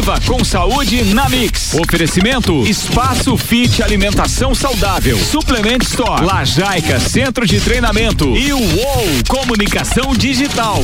Viva com saúde na Mix. Oferecimento Espaço Fit Alimentação Saudável. Suplement Store. Lajaica Centro de Treinamento. E o UOL Comunicação Digital.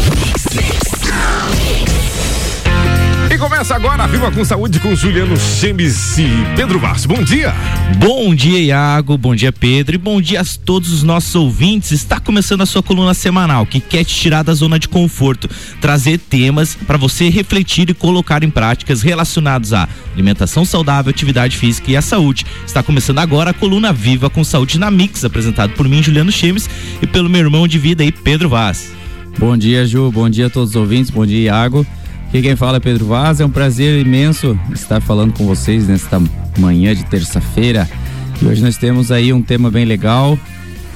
E começa agora a Viva com Saúde com Juliano Chemes e Pedro Vaz. Bom dia. Bom dia, Iago. Bom dia, Pedro. E bom dia a todos os nossos ouvintes. Está começando a sua coluna semanal que quer te tirar da zona de conforto, trazer temas para você refletir e colocar em práticas relacionados à alimentação saudável, atividade física e à saúde. Está começando agora a coluna Viva com Saúde na Mix, apresentado por mim, Juliano Chemes, e pelo meu irmão de vida aí, Pedro Vaz. Bom dia, Ju. Bom dia a todos os ouvintes. Bom dia, Iago. Aqui quem fala é Pedro Vaz, é um prazer imenso estar falando com vocês nesta manhã de terça-feira. E hoje nós temos aí um tema bem legal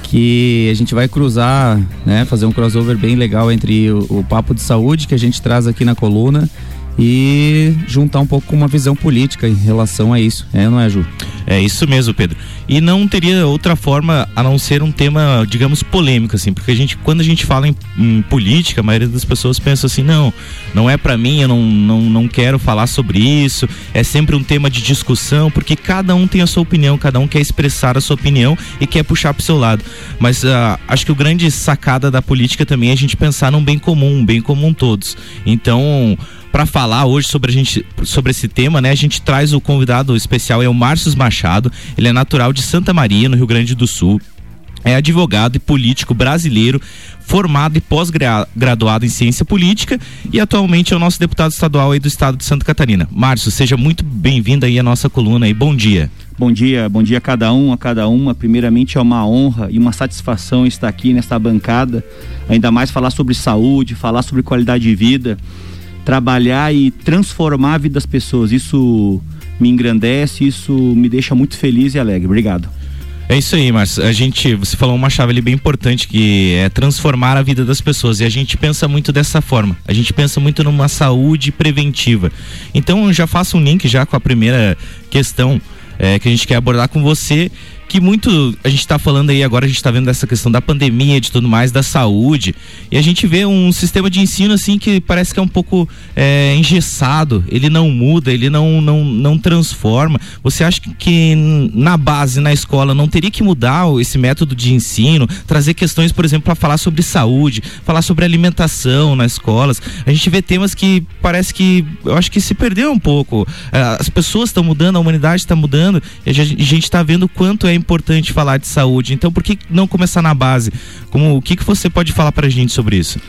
que a gente vai cruzar, né, fazer um crossover bem legal entre o, o papo de saúde que a gente traz aqui na coluna e juntar um pouco com uma visão política em relação a isso, é, não é, Ju? É isso mesmo, Pedro. E não teria outra forma a não ser um tema, digamos, polêmico, assim, porque a gente, quando a gente fala em, em política, a maioria das pessoas pensa assim, não, não é para mim, eu não, não, não quero falar sobre isso, é sempre um tema de discussão, porque cada um tem a sua opinião, cada um quer expressar a sua opinião e quer puxar pro seu lado. Mas uh, acho que o grande sacada da política também é a gente pensar num bem comum, um bem comum todos. Então, para falar hoje sobre a gente sobre esse tema, né? A gente traz o convidado especial é o Márcio Machado. Ele é natural de Santa Maria, no Rio Grande do Sul. É advogado e político brasileiro, formado e pós-graduado em ciência política e atualmente é o nosso deputado estadual aí do estado de Santa Catarina. Márcio, seja muito bem-vindo aí à nossa coluna e bom dia. Bom dia, bom dia a cada um, a cada uma. Primeiramente é uma honra e uma satisfação estar aqui nesta bancada, ainda mais falar sobre saúde, falar sobre qualidade de vida trabalhar e transformar a vida das pessoas. Isso me engrandece, isso me deixa muito feliz e alegre. Obrigado. É isso aí, Márcio. A gente, você falou uma chave ali bem importante que é transformar a vida das pessoas e a gente pensa muito dessa forma. A gente pensa muito numa saúde preventiva. Então, já faço um link já com a primeira questão é, que a gente quer abordar com você que muito a gente está falando aí agora, a gente está vendo essa questão da pandemia, de tudo mais, da saúde, e a gente vê um sistema de ensino assim que parece que é um pouco é, engessado, ele não muda, ele não, não, não transforma. Você acha que na base, na escola, não teria que mudar esse método de ensino, trazer questões, por exemplo, para falar sobre saúde, falar sobre alimentação nas escolas? A gente vê temas que parece que eu acho que se perdeu um pouco. É, as pessoas estão mudando, a humanidade está mudando, e a gente está vendo quanto é importante falar de saúde. Então, por que não começar na base? Como o que, que você pode falar para a gente sobre isso?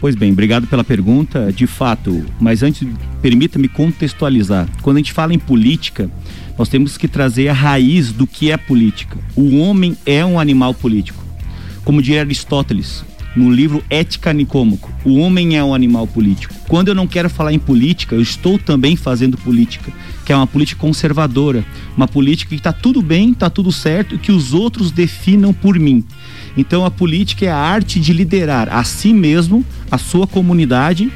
Pois bem, obrigado pela pergunta. De fato, mas antes, permita-me contextualizar. Quando a gente fala em política, nós temos que trazer a raiz do que é política. O homem é um animal político. Como diria Aristóteles, no livro Ética Nicômaco. O homem é um animal político. Quando eu não quero falar em política, eu estou também fazendo política, que é uma política conservadora, uma política que está tudo bem, está tudo certo que os outros definam por mim. Então a política é a arte de liderar a si mesmo, a sua comunidade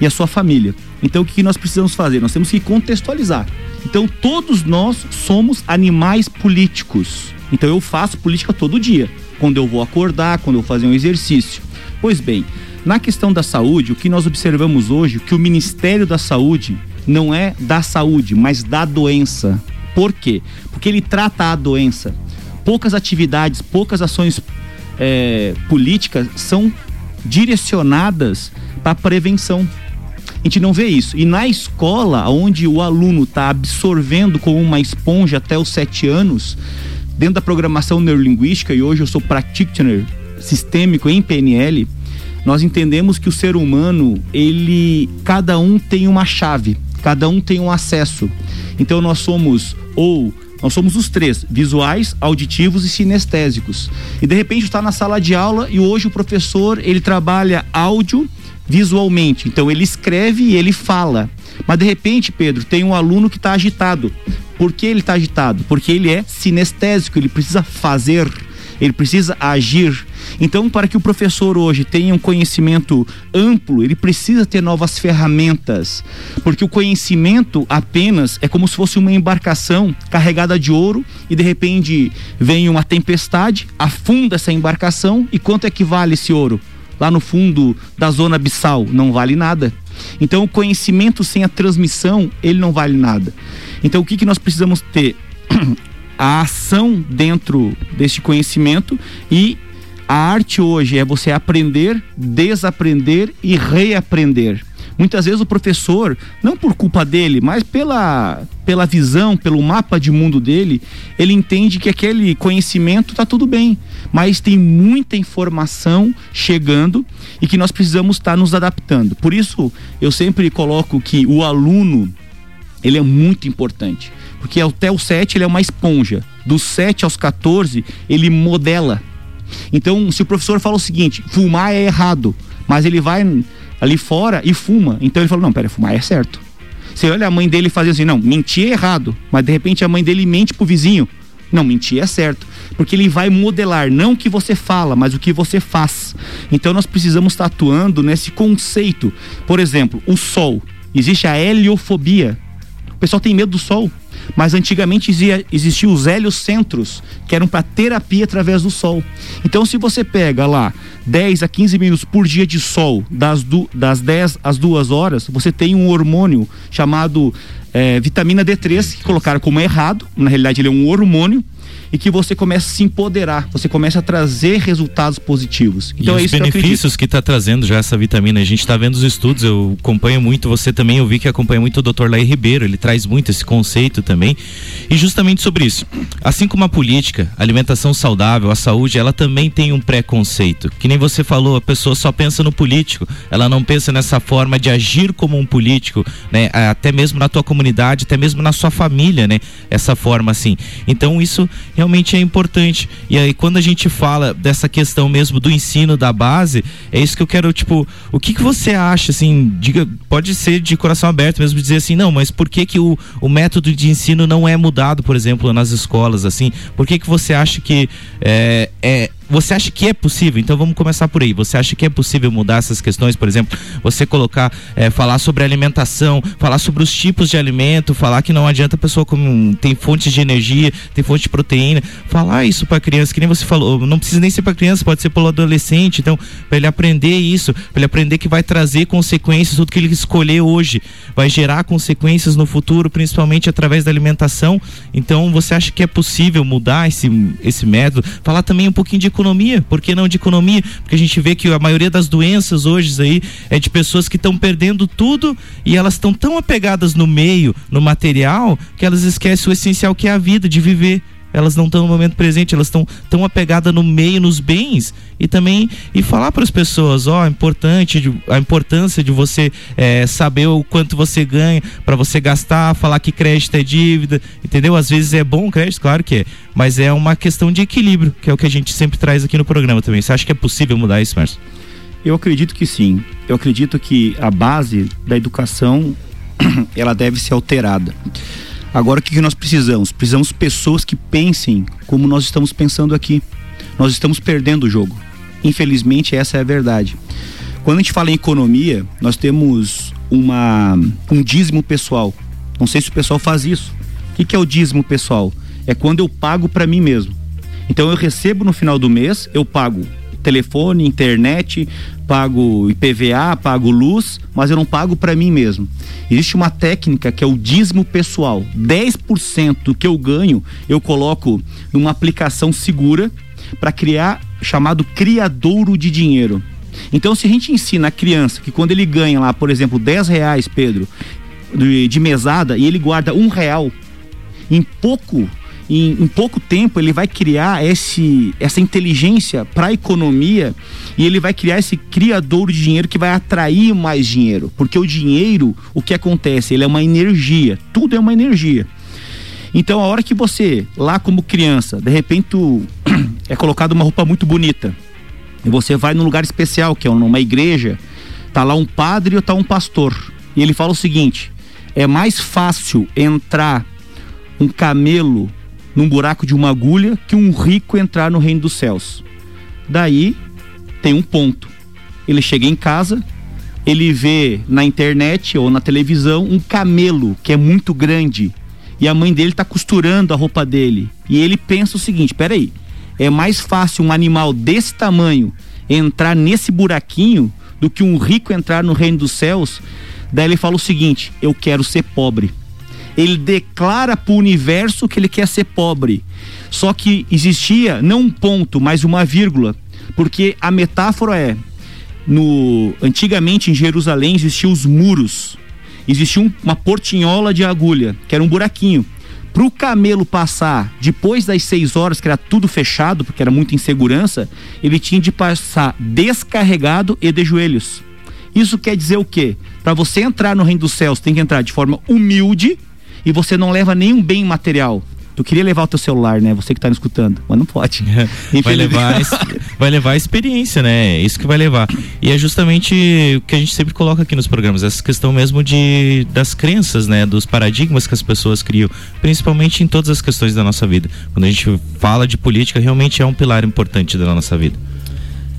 e a sua família. Então o que nós precisamos fazer? Nós temos que contextualizar. Então todos nós somos animais políticos. Então eu faço política todo dia quando eu vou acordar, quando eu fazer um exercício. Pois bem, na questão da saúde, o que nós observamos hoje, que o Ministério da Saúde não é da saúde, mas da doença. Por quê? Porque ele trata a doença. Poucas atividades, poucas ações é, políticas são direcionadas para prevenção. A gente não vê isso. E na escola, onde o aluno está absorvendo como uma esponja até os sete anos, dentro da programação neurolinguística, e hoje eu sou practitioner sistêmico em PNL, nós entendemos que o ser humano, ele, cada um tem uma chave, cada um tem um acesso. Então nós somos ou nós somos os três, visuais, auditivos e sinestésicos. E de repente está na sala de aula e hoje o professor, ele trabalha áudio visualmente. Então ele escreve e ele fala. Mas de repente, Pedro, tem um aluno que está agitado. Por que ele está agitado? Porque ele é sinestésico, ele precisa fazer, ele precisa agir. Então, para que o professor hoje tenha um conhecimento amplo, ele precisa ter novas ferramentas, porque o conhecimento apenas é como se fosse uma embarcação carregada de ouro e de repente vem uma tempestade, afunda essa embarcação e quanto é que vale esse ouro? Lá no fundo da zona abissal não vale nada. Então o conhecimento sem a transmissão, ele não vale nada. Então o que, que nós precisamos ter? a ação dentro deste conhecimento e a arte hoje é você aprender, desaprender e reaprender. Muitas vezes o professor, não por culpa dele, mas pela, pela visão, pelo mapa de mundo dele, ele entende que aquele conhecimento está tudo bem, mas tem muita informação chegando e que nós precisamos estar tá nos adaptando. Por isso, eu sempre coloco que o aluno, ele é muito importante, porque até o 7 ele é uma esponja. Dos 7 aos 14, ele modela. Então, se o professor fala o seguinte, fumar é errado, mas ele vai ali fora e fuma. Então ele falou: não, pera, fumar é certo. Você olha a mãe dele fazer assim: não, mentir é errado. Mas de repente a mãe dele mente pro vizinho. Não, mentir é certo. Porque ele vai modelar não o que você fala, mas o que você faz. Então nós precisamos estar atuando nesse conceito. Por exemplo, o sol. Existe a heliofobia. O pessoal tem medo do sol. Mas antigamente existiam os heliocentros, que eram para terapia através do sol. Então, se você pega lá 10 a 15 minutos por dia de sol, das, do, das 10 às 2 horas, você tem um hormônio chamado é, vitamina D3, que colocaram como errado, na realidade ele é um hormônio, e que você começa a se empoderar, você começa a trazer resultados positivos. Então e é os benefícios que está trazendo já essa vitamina. A gente está vendo os estudos, eu acompanho muito, você também, eu vi que acompanha muito o Dr. Laí Ribeiro, ele traz muito esse conceito também. E justamente sobre isso, assim como a política, a alimentação saudável, a saúde, ela também tem um preconceito. Que nem você falou, a pessoa só pensa no político, ela não pensa nessa forma de agir como um político, né? Até mesmo na tua comunidade, até mesmo na sua família, né? Essa forma assim. Então isso realmente é importante. E aí, quando a gente fala dessa questão mesmo do ensino da base, é isso que eu quero, tipo, o que, que você acha, assim, diga, pode ser de coração aberto mesmo, dizer assim, não, mas por que que o, o método de ensino não é mudado, por exemplo, nas escolas, assim? Por que que você acha que é, é você acha que é possível? Então vamos começar por aí. Você acha que é possível mudar essas questões? Por exemplo, você colocar, é, falar sobre alimentação, falar sobre os tipos de alimento, falar que não adianta a pessoa comer, tem fontes de energia, tem fonte de proteína, falar isso para criança, que nem você falou, não precisa nem ser para criança, pode ser para o adolescente. Então, para ele aprender isso, para ele aprender que vai trazer consequências, tudo que ele escolher hoje vai gerar consequências no futuro, principalmente através da alimentação. Então, você acha que é possível mudar esse, esse método? Falar também um pouquinho de economia. Por que não de economia? Porque a gente vê que a maioria das doenças hoje aí é de pessoas que estão perdendo tudo e elas estão tão apegadas no meio, no material, que elas esquecem o essencial que é a vida, de viver elas não estão no momento presente, elas estão tão apegadas no meio, nos bens e também e falar para as pessoas, ó, a importante a importância de você é, saber o quanto você ganha para você gastar, falar que crédito é dívida, entendeu? Às vezes é bom crédito, claro que é, mas é uma questão de equilíbrio, que é o que a gente sempre traz aqui no programa também. Você acha que é possível mudar isso, Márcio? Eu acredito que sim. Eu acredito que a base da educação ela deve ser alterada. Agora o que, que nós precisamos? Precisamos pessoas que pensem como nós estamos pensando aqui. Nós estamos perdendo o jogo. Infelizmente, essa é a verdade. Quando a gente fala em economia, nós temos uma, um dízimo pessoal. Não sei se o pessoal faz isso. O que, que é o dízimo pessoal? É quando eu pago para mim mesmo. Então eu recebo no final do mês, eu pago telefone, internet, pago IPVA, pago luz, mas eu não pago para mim mesmo. Existe uma técnica que é o dízimo pessoal. 10% que eu ganho, eu coloco numa aplicação segura para criar chamado criadouro de dinheiro. Então, se a gente ensina a criança que quando ele ganha lá, por exemplo, 10 reais, Pedro, de, de mesada, e ele guarda um real, em pouco em, em pouco tempo ele vai criar esse, essa inteligência para a economia e ele vai criar esse criador de dinheiro que vai atrair mais dinheiro. Porque o dinheiro, o que acontece? Ele é uma energia, tudo é uma energia. Então a hora que você, lá como criança, de repente é colocado uma roupa muito bonita, e você vai num lugar especial, que é numa igreja, tá lá um padre ou tá um pastor, e ele fala o seguinte: é mais fácil entrar um camelo num buraco de uma agulha que um rico entrar no reino dos céus. Daí tem um ponto. Ele chega em casa, ele vê na internet ou na televisão um camelo que é muito grande e a mãe dele está costurando a roupa dele. E ele pensa o seguinte: peraí, é mais fácil um animal desse tamanho entrar nesse buraquinho do que um rico entrar no reino dos céus. Daí ele fala o seguinte: eu quero ser pobre. Ele declara para o universo que ele quer ser pobre. Só que existia não um ponto, mas uma vírgula, porque a metáfora é no antigamente em Jerusalém existiam os muros. Existia um, uma portinhola de agulha, que era um buraquinho. Para o camelo passar depois das seis horas, que era tudo fechado, porque era muita insegurança, ele tinha de passar descarregado e de joelhos. Isso quer dizer o quê? Para você entrar no reino dos céus, tem que entrar de forma humilde e você não leva nenhum bem material. Tu queria levar o teu celular, né? Você que tá me escutando, mas não pode. vai levar, vai levar a experiência, né? É isso que vai levar. E é justamente o que a gente sempre coloca aqui nos programas, essa questão mesmo de das crenças, né? Dos paradigmas que as pessoas criam, principalmente em todas as questões da nossa vida. Quando a gente fala de política, realmente é um pilar importante da nossa vida.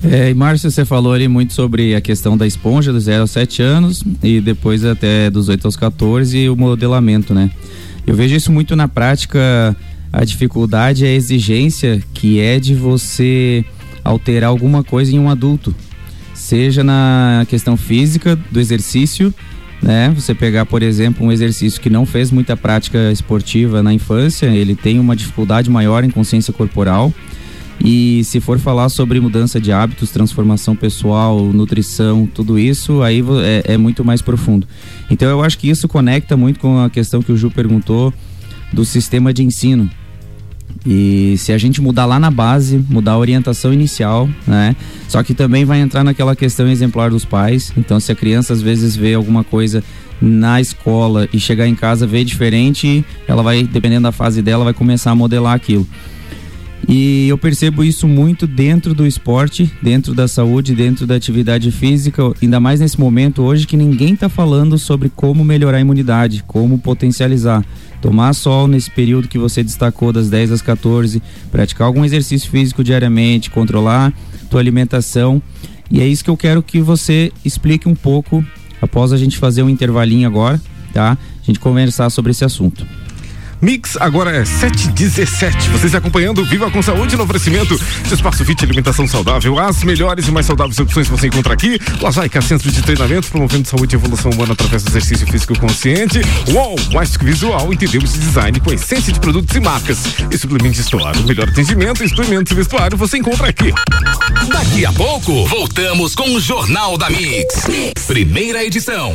É, e Márcio, você falou ali muito sobre a questão da esponja dos 0 aos 7 anos e depois até dos 8 aos 14 e o modelamento, né? Eu vejo isso muito na prática, a dificuldade, a exigência que é de você alterar alguma coisa em um adulto. Seja na questão física do exercício, né? Você pegar, por exemplo, um exercício que não fez muita prática esportiva na infância, ele tem uma dificuldade maior em consciência corporal. E se for falar sobre mudança de hábitos, transformação pessoal, nutrição, tudo isso, aí é, é, muito mais profundo. Então eu acho que isso conecta muito com a questão que o Ju perguntou do sistema de ensino. E se a gente mudar lá na base, mudar a orientação inicial, né? Só que também vai entrar naquela questão exemplar dos pais. Então, se a criança às vezes vê alguma coisa na escola e chegar em casa vê diferente, ela vai, dependendo da fase dela, vai começar a modelar aquilo. E eu percebo isso muito dentro do esporte, dentro da saúde, dentro da atividade física, ainda mais nesse momento hoje que ninguém está falando sobre como melhorar a imunidade, como potencializar. Tomar sol nesse período que você destacou, das 10 às 14, praticar algum exercício físico diariamente, controlar tua alimentação. E é isso que eu quero que você explique um pouco após a gente fazer um intervalinho agora, tá? A gente conversar sobre esse assunto. Mix agora é 717. Vocês acompanhando Viva com Saúde no oferecimento de Espaço Fit Alimentação Saudável. As melhores e mais saudáveis opções você encontra aqui. Lajaica Centro de Treinamento, promovendo saúde e evolução humana através do exercício físico consciente. UOL, Plástico Visual, entendemos de design com essência de produtos e marcas. E Suplemento Store, o melhor atendimento, suplementos e vestuário você encontra aqui. Daqui a pouco, voltamos com o Jornal da mix. mix. Primeira edição.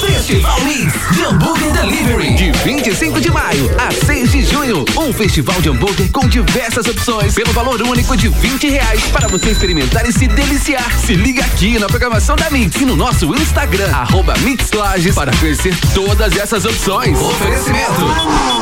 Festival Mix de Hambúrguer Delivery. De 25 de maio a 6 de junho. Um festival de hambúrguer com diversas opções pelo valor único de 20 reais para você experimentar e se deliciar. Se liga aqui na programação da Mix e no nosso Instagram, arroba Mixlages, para conhecer todas essas opções. Oferecimento.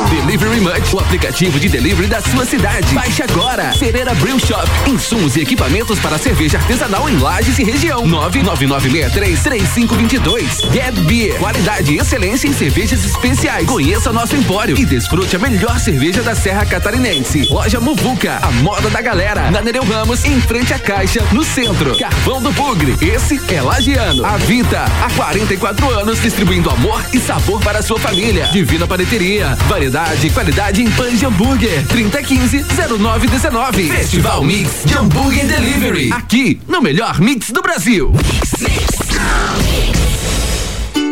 Delivery Much, o aplicativo de delivery da sua cidade. Baixe agora. Cereira Brew Shop. Insumos e equipamentos para cerveja artesanal em Lages e região. 99963 3522. Get Beer Qualidade e excelência em cervejas especiais. Conheça nosso empório e desfrute a melhor cerveja da Serra Catarinense. Loja Muvuca, a moda da galera. Na Nereu Ramos, em frente à Caixa, no centro. Carvão do Bugre, esse é Lagiano. A Vita, há 44 anos, distribuindo amor e sabor para a sua família. Divina Paneteria, variedade e qualidade em pães de hambúrguer. 3015-0919. Festival Mix de Hambúrguer Delivery. Aqui, no melhor mix do Brasil. Mix, mix.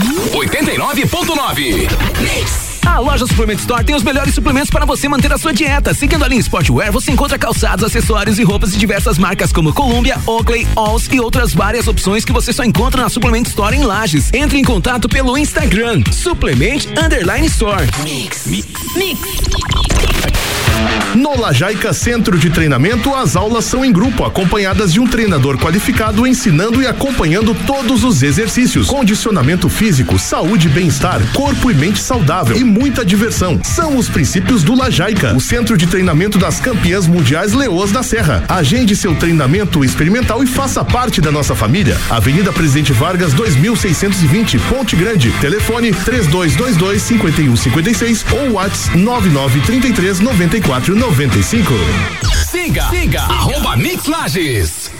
89.9. A loja Suplement Store tem os melhores suplementos para você manter a sua dieta. Seguindo a linha Sportwear, você encontra calçados, acessórios e roupas de diversas marcas como Columbia, Oakley, Alls e outras várias opções que você só encontra na Suplement Store em Lages. Entre em contato pelo Instagram Suplement Underline Store. Mix. Mix. Mix. No Lajaica Centro de Treinamento, as aulas são em grupo, acompanhadas de um treinador qualificado ensinando e acompanhando todos os exercícios. Condicionamento físico, saúde e bem-estar, corpo e mente saudável e muita diversão. São os princípios do Lajaica, o centro de treinamento das campeãs mundiais Leoas da Serra. Agende seu treinamento experimental e faça parte da nossa família. Avenida Presidente Vargas 2620, Ponte Grande. Telefone 3222 5156 ou WhatsApp 9933 9495. Siga, siga, arroba Mix Lages.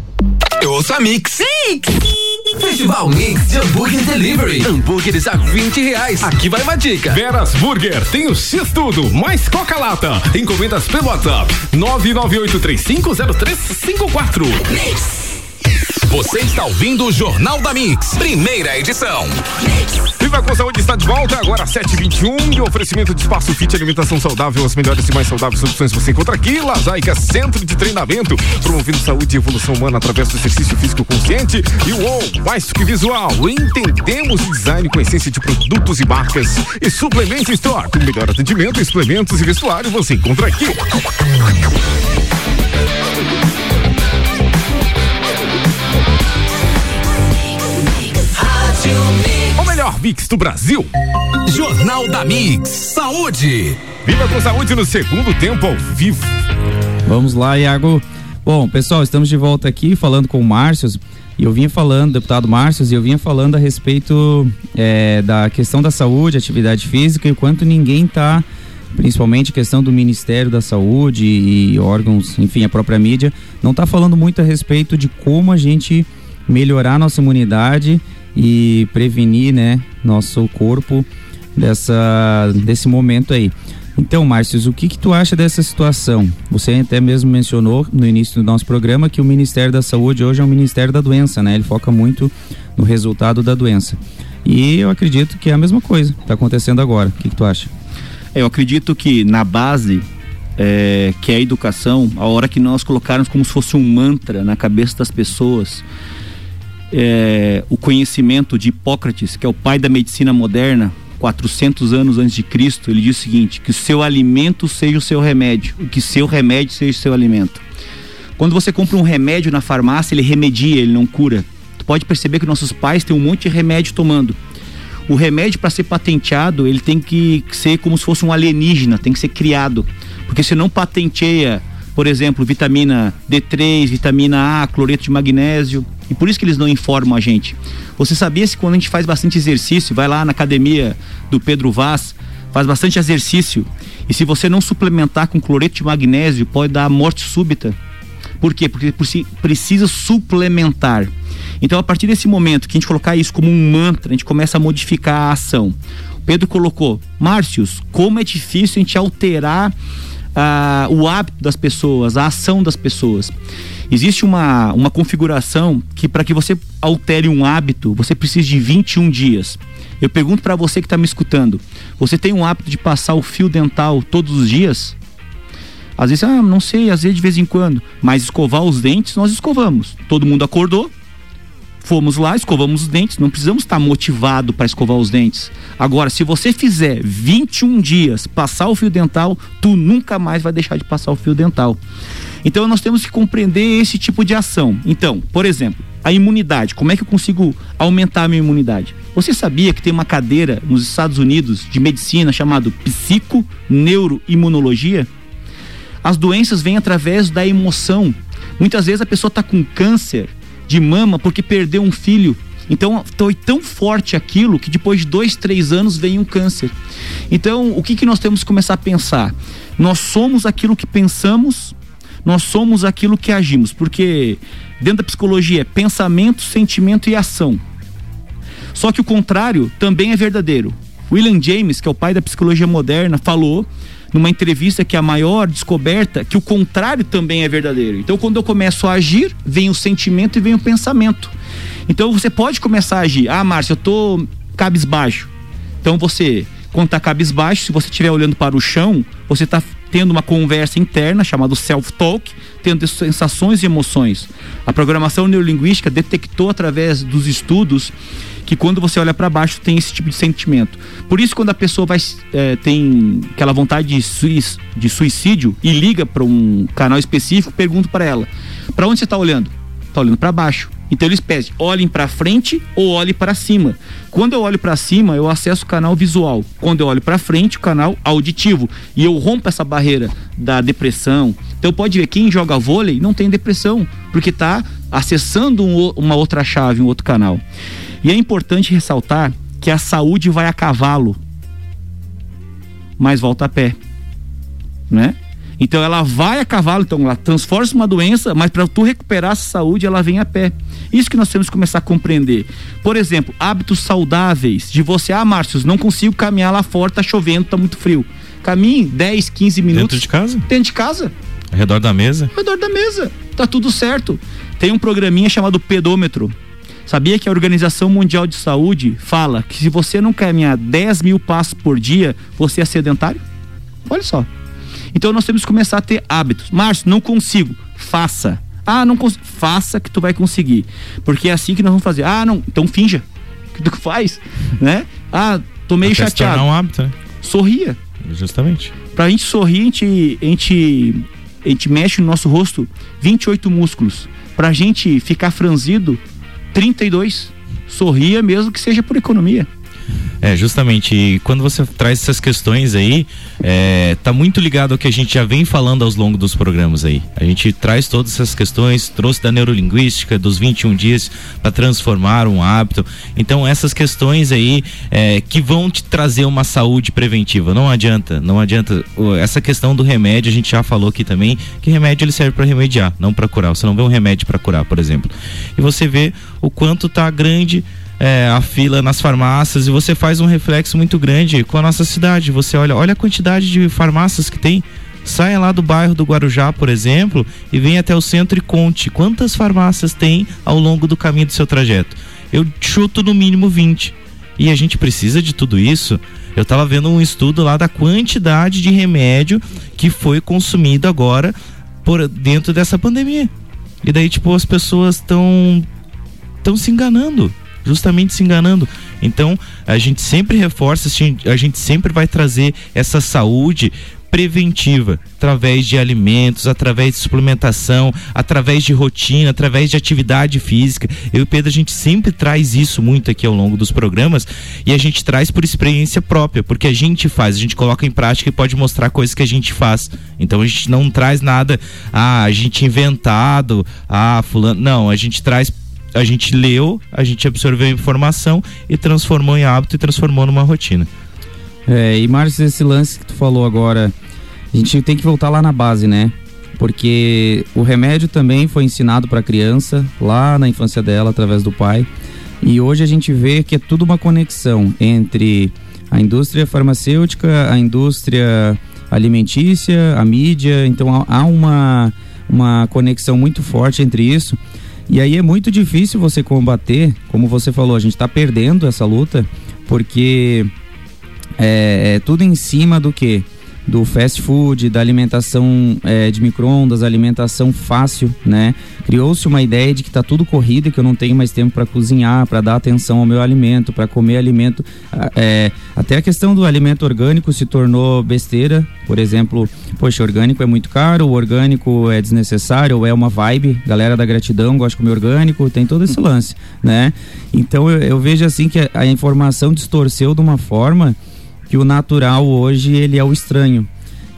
Eu ouço a Mix. Mix. Festival Mix de Hambúrguer Delivery. Hambúrgueres a 20 reais. Aqui vai uma dica. Veras Burger tem o X tudo, mais Coca-Lata. Encomendas pelo WhatsApp 998350354. Mix. Você está ouvindo o Jornal da Mix, primeira edição. Viva com Saúde está de volta, agora 7h21. E oferecimento de espaço fit, alimentação saudável, as melhores e mais saudáveis opções você encontra aqui. Lasaica Centro de Treinamento, promovendo saúde e evolução humana através do exercício físico consciente. E uou, mais que visual, entendemos o design com essência de produtos e marcas. E Suplemento Store, com melhor atendimento, suplementos e vestuário você encontra aqui. Melhor mix do Brasil. Jornal da Mix. Saúde. Viva com saúde no segundo tempo ao vivo. Vamos lá, Iago. Bom, pessoal, estamos de volta aqui falando com o Márcio. E eu vinha falando, deputado Márcio, e eu vinha falando a respeito é, da questão da saúde, atividade física e quanto ninguém está, principalmente a questão do Ministério da Saúde e órgãos, enfim, a própria mídia, não está falando muito a respeito de como a gente melhorar nossa imunidade e prevenir, né, nosso corpo dessa desse momento aí. Então, Márcio, o que que tu acha dessa situação? Você até mesmo mencionou no início do nosso programa que o Ministério da Saúde hoje é o Ministério da Doença, né? Ele foca muito no resultado da doença. E eu acredito que é a mesma coisa está acontecendo agora. O que que tu acha? Eu acredito que na base é, que é a educação, a hora que nós colocarmos como se fosse um mantra na cabeça das pessoas, é, o conhecimento de Hipócrates, que é o pai da medicina moderna, 400 anos antes de Cristo, ele diz o seguinte: que o seu alimento seja o seu remédio, o que seu remédio seja o seu alimento. Quando você compra um remédio na farmácia, ele remedia, ele não cura. Tu pode perceber que nossos pais têm um monte de remédio tomando. O remédio para ser patenteado, ele tem que ser como se fosse um alienígena, tem que ser criado. Porque se não patenteia, por exemplo, vitamina D3, vitamina A, cloreto de magnésio, e por isso que eles não informam a gente. Você sabia se quando a gente faz bastante exercício, vai lá na academia do Pedro Vaz, faz bastante exercício, e se você não suplementar com cloreto de magnésio, pode dar morte súbita. Por quê? Porque precisa suplementar. Então, a partir desse momento que a gente colocar isso como um mantra, a gente começa a modificar a ação. Pedro colocou, Márcios, como é difícil a gente alterar o hábito das pessoas, a ação das pessoas. Existe uma, uma configuração que para que você altere um hábito, você precisa de 21 dias. Eu pergunto para você que está me escutando, você tem um hábito de passar o fio dental todos os dias? Às vezes, ah, não sei, às vezes de vez em quando. Mas escovar os dentes, nós escovamos. Todo mundo acordou, fomos lá, escovamos os dentes, não precisamos estar motivado para escovar os dentes. Agora, se você fizer 21 dias passar o fio dental, tu nunca mais vai deixar de passar o fio dental. Então nós temos que compreender esse tipo de ação. Então, por exemplo, a imunidade, como é que eu consigo aumentar a minha imunidade? Você sabia que tem uma cadeira nos Estados Unidos de medicina chamado psiconeuroimunologia? As doenças vêm através da emoção. Muitas vezes a pessoa está com câncer de mama porque perdeu um filho. Então foi tão forte aquilo que depois de dois, três anos vem um câncer. Então o que, que nós temos que começar a pensar? Nós somos aquilo que pensamos, nós somos aquilo que agimos, porque dentro da psicologia é pensamento, sentimento e ação. Só que o contrário também é verdadeiro. William James, que é o pai da psicologia moderna, falou numa entrevista que a maior descoberta que o contrário também é verdadeiro. Então, quando eu começo a agir, vem o sentimento e vem o pensamento. Então, você pode começar a agir. Ah, Márcio, eu tô cabisbaixo. Então, você quando está cabisbaixo, se você estiver olhando para o chão, você está tendo uma conversa interna chamada self-talk, tendo sensações e emoções. A programação neurolinguística detectou através dos estudos que quando você olha para baixo tem esse tipo de sentimento. Por isso, quando a pessoa vai é, tem aquela vontade de, suic, de suicídio e liga para um canal específico, pergunto para ela: para onde você está olhando? Está olhando para baixo. Então eles pedem, olhem para frente ou olhem para cima. Quando eu olho para cima, eu acesso o canal visual. Quando eu olho para frente, o canal auditivo. E eu rompo essa barreira da depressão. Então pode ver, quem joga vôlei não tem depressão, porque está acessando um, uma outra chave, um outro canal. E é importante ressaltar que a saúde vai a cavalo, mas volta a pé, né? Então ela vai a cavalo, então ela transforma uma doença, mas para tu recuperar a saúde, ela vem a pé. Isso que nós temos que começar a compreender. Por exemplo, hábitos saudáveis de você, ah, Márcio, não consigo caminhar lá fora, tá chovendo, tá muito frio. Caminhe 10, 15 minutos. Dentro de casa? Dentro de casa. Ao redor da mesa? Ao redor da mesa. Tá tudo certo. Tem um programinha chamado pedômetro. Sabia que a Organização Mundial de Saúde fala que se você não caminhar 10 mil passos por dia, você é sedentário? Olha só. Então nós temos que começar a ter hábitos. Márcio, não consigo. Faça. Ah, não consigo. Faça que tu vai conseguir. Porque é assim que nós vamos fazer. Ah, não. Então finja que tu faz, né? Ah, tô meio Até chateado. Um hábito, né? Sorria. Justamente. Pra gente sorrir, a gente, a gente, a gente mexe no nosso rosto 28 músculos. Pra gente ficar franzido, 32. Sorria mesmo que seja por economia. É, justamente. Quando você traz essas questões aí, é, tá muito ligado ao que a gente já vem falando aos longos dos programas aí. A gente traz todas essas questões, trouxe da neurolinguística, dos 21 dias para transformar um hábito. Então, essas questões aí é, que vão te trazer uma saúde preventiva. Não adianta, não adianta. Essa questão do remédio, a gente já falou aqui também, que remédio ele serve para remediar, não para curar. Você não vê um remédio para curar, por exemplo. E você vê o quanto tá grande é, a fila nas farmácias e você faz um reflexo muito grande com a nossa cidade. Você olha, olha a quantidade de farmácias que tem. Saia lá do bairro do Guarujá, por exemplo, e venha até o centro e conte quantas farmácias tem ao longo do caminho do seu trajeto. Eu chuto no mínimo 20. E a gente precisa de tudo isso. Eu estava vendo um estudo lá da quantidade de remédio que foi consumido agora por dentro dessa pandemia. E daí, tipo, as pessoas estão estão se enganando justamente se enganando. Então, a gente sempre reforça, a gente sempre vai trazer essa saúde preventiva, através de alimentos, através de suplementação, através de rotina, através de atividade física. Eu e Pedro, a gente sempre traz isso muito aqui ao longo dos programas e a gente traz por experiência própria, porque a gente faz, a gente coloca em prática e pode mostrar coisas que a gente faz. Então a gente não traz nada, ah, a gente inventado, ah, fulano. Não, a gente traz a gente leu, a gente absorveu informação e transformou em hábito e transformou numa rotina. É, e Márcio, esse lance que tu falou agora, a gente tem que voltar lá na base, né? Porque o remédio também foi ensinado para a criança lá na infância dela através do pai. E hoje a gente vê que é tudo uma conexão entre a indústria farmacêutica, a indústria alimentícia, a mídia. Então há uma, uma conexão muito forte entre isso. E aí é muito difícil você combater, como você falou, a gente está perdendo essa luta, porque é, é tudo em cima do que? Do fast food, da alimentação é, de micro-ondas, alimentação fácil, né? Criou-se uma ideia de que está tudo corrido e que eu não tenho mais tempo para cozinhar, para dar atenção ao meu alimento, para comer alimento. É, até a questão do alimento orgânico se tornou besteira. Por exemplo, poxa, orgânico é muito caro, o orgânico é desnecessário, ou é uma vibe. Galera da gratidão gosta de comer orgânico, tem todo esse lance, né? Então eu, eu vejo assim que a, a informação distorceu de uma forma que o natural hoje ele é o estranho.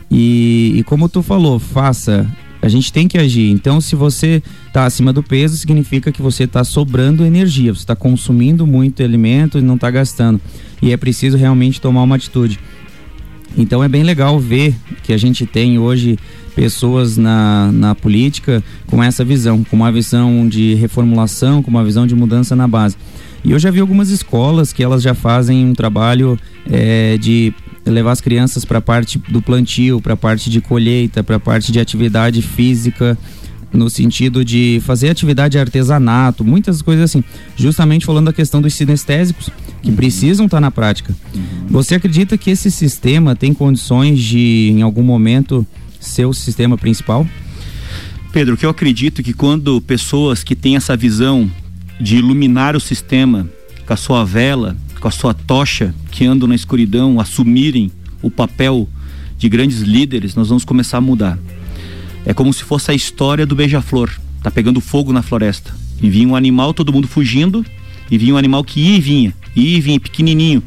E, e como tu falou, faça. A gente tem que agir. Então, se você está acima do peso, significa que você está sobrando energia, você está consumindo muito alimento e não está gastando. E é preciso realmente tomar uma atitude. Então é bem legal ver que a gente tem hoje pessoas na, na política com essa visão, com uma visão de reformulação, com uma visão de mudança na base. E eu já vi algumas escolas que elas já fazem um trabalho é, de levar as crianças para a parte do plantio, para a parte de colheita, para a parte de atividade física. no sentido de fazer atividade de artesanato, muitas coisas assim, justamente falando da questão dos sinestésicos que uhum. precisam estar tá na prática. Uhum. Você acredita que esse sistema tem condições de, em algum momento, ser o sistema principal? Pedro, que eu acredito que quando pessoas que têm essa visão de iluminar o sistema com a sua vela, com a sua tocha, que andam na escuridão, assumirem o papel de grandes líderes, nós vamos começar a mudar. É como se fosse a história do beija-flor. Tá pegando fogo na floresta. E vinha um animal, todo mundo fugindo, e vinha um animal que ia e vinha, ia e vinha, pequenininho.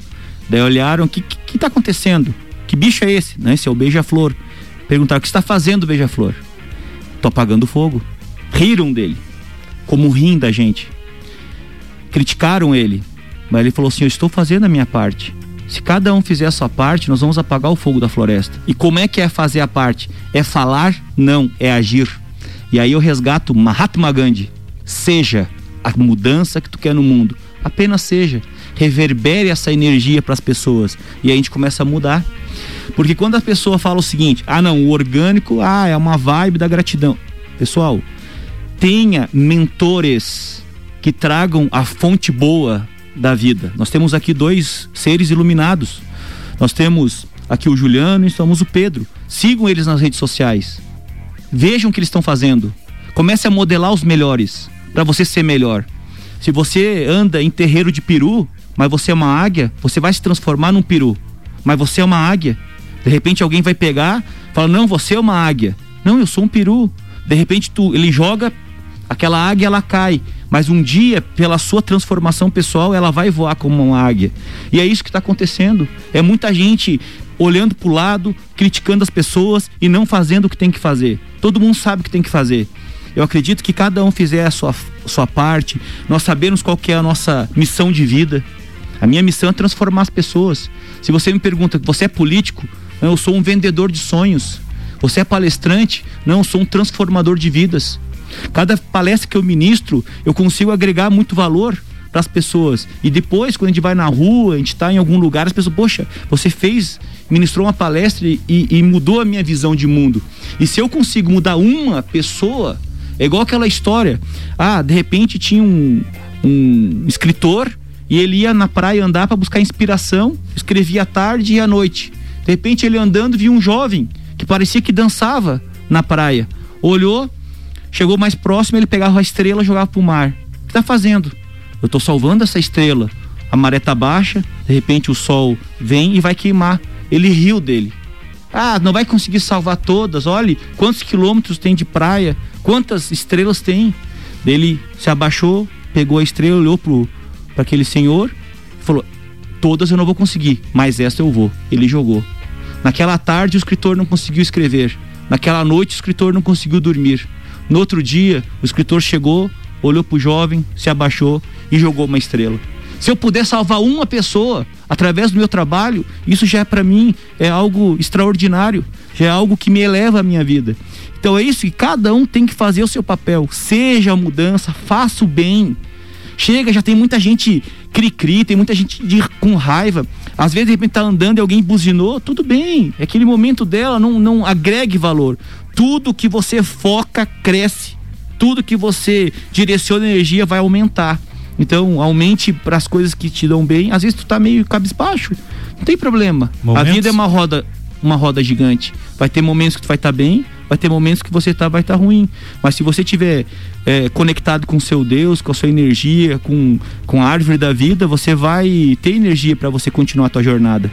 Daí olharam, o que, que, que tá acontecendo? Que bicho é esse? Não, esse é o beija-flor. Perguntaram, o que está fazendo, beija-flor? Tô apagando fogo. Riram dele, como riem da gente. Criticaram ele, mas ele falou assim: Eu estou fazendo a minha parte. Se cada um fizer a sua parte, nós vamos apagar o fogo da floresta. E como é que é fazer a parte? É falar? Não, é agir. E aí eu resgato Mahatma Gandhi. Seja a mudança que tu quer no mundo. Apenas seja. Reverbere essa energia para as pessoas. E aí a gente começa a mudar. Porque quando a pessoa fala o seguinte: ah, não, o orgânico, ah, é uma vibe da gratidão. Pessoal, tenha mentores que tragam a fonte boa da vida. Nós temos aqui dois seres iluminados. Nós temos aqui o Juliano e temos o Pedro. Sigam eles nas redes sociais. Vejam o que eles estão fazendo. Comece a modelar os melhores para você ser melhor. Se você anda em terreiro de peru, mas você é uma águia, você vai se transformar num peru. Mas você é uma águia. De repente alguém vai pegar, fala: "Não, você é uma águia". Não, eu sou um peru. De repente tu, ele joga aquela águia, ela cai mas um dia, pela sua transformação pessoal, ela vai voar como uma águia. E é isso que está acontecendo. É muita gente olhando para o lado, criticando as pessoas e não fazendo o que tem que fazer. Todo mundo sabe o que tem que fazer. Eu acredito que cada um fizer a sua, sua parte, nós sabemos qual que é a nossa missão de vida. A minha missão é transformar as pessoas. Se você me pergunta, você é político? Eu sou um vendedor de sonhos. Você é palestrante? Não, eu sou um transformador de vidas. Cada palestra que eu ministro, eu consigo agregar muito valor para as pessoas. E depois, quando a gente vai na rua, a gente está em algum lugar, as pessoas, poxa, você fez, ministrou uma palestra e, e mudou a minha visão de mundo. E se eu consigo mudar uma pessoa, é igual aquela história. Ah, de repente tinha um, um escritor e ele ia na praia andar para buscar inspiração, escrevia à tarde e à noite. De repente ele andando viu um jovem que parecia que dançava na praia. Olhou, Chegou mais próximo, ele pegava a estrela e jogava pro mar. O que tá fazendo? Eu tô salvando essa estrela. A maré tá baixa, de repente o sol vem e vai queimar. Ele riu dele. Ah, não vai conseguir salvar todas. Olhe quantos quilômetros tem de praia, quantas estrelas tem. Ele se abaixou, pegou a estrela, olhou para aquele senhor e falou: "Todas eu não vou conseguir, mas esta eu vou". Ele jogou. Naquela tarde o escritor não conseguiu escrever. Naquela noite o escritor não conseguiu dormir. No outro dia, o escritor chegou, olhou para o jovem, se abaixou e jogou uma estrela. Se eu puder salvar uma pessoa através do meu trabalho, isso já é para mim é algo extraordinário, já é algo que me eleva a minha vida. Então é isso que cada um tem que fazer o seu papel. Seja a mudança, faça o bem. Chega, já tem muita gente cri-cri, tem muita gente de, com raiva. Às vezes, de repente, tá andando e alguém buzinou, tudo bem. É aquele momento dela, não, não agregue valor. Tudo que você foca, cresce. Tudo que você direciona energia vai aumentar. Então, aumente para as coisas que te dão bem. Às vezes tu tá meio cabisbaixo. Não tem problema. Momentos. A vida é uma roda, uma roda gigante. Vai ter momentos que tu vai estar tá bem, vai ter momentos que você tá, vai estar tá ruim. Mas se você tiver é, conectado com seu Deus, com a sua energia, com, com a árvore da vida, você vai ter energia para você continuar a tua jornada.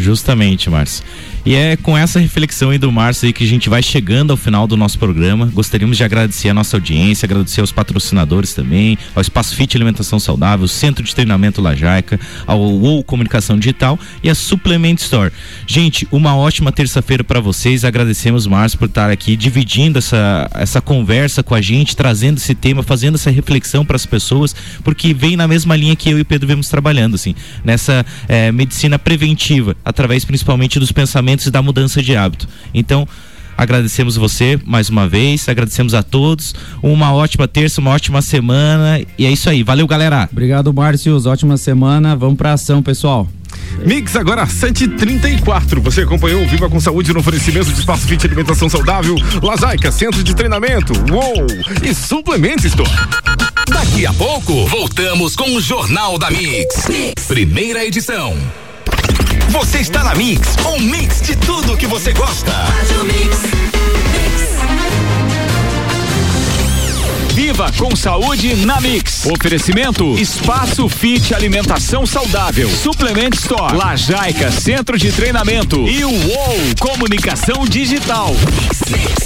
Justamente, Márcio. E é com essa reflexão aí do Márcio aí que a gente vai chegando ao final do nosso programa. Gostaríamos de agradecer a nossa audiência, agradecer aos patrocinadores também, ao Espaço Fit Alimentação Saudável, Centro de Treinamento Lajaica, ao UOL Comunicação Digital e a Suplement Store. Gente, uma ótima terça-feira para vocês. Agradecemos, Márcio, por estar aqui dividindo essa, essa conversa com a gente, trazendo esse tema, fazendo essa reflexão para as pessoas, porque vem na mesma linha que eu e o Pedro vemos trabalhando, assim, nessa é, medicina preventiva, através principalmente dos pensamentos e da mudança de hábito. Então, agradecemos você mais uma vez, agradecemos a todos. Uma ótima terça, uma ótima semana e é isso aí. Valeu, galera. Obrigado, Márcio. Ótima semana. Vamos pra ação, pessoal. Mix agora 7h34. Você acompanhou o Viva com Saúde no oferecimento de espaço fit alimentação saudável, Lajaica, centro de treinamento, UOL e suplementos Store. Daqui a pouco, voltamos com o Jornal da mix. Primeira edição. Você está na Mix, um mix de tudo que você gosta. Viva com saúde na Mix. Oferecimento Espaço Fit Alimentação Saudável. Suplement Store. Lajaica Centro de Treinamento. E o UOL Comunicação Digital. Mix, mix.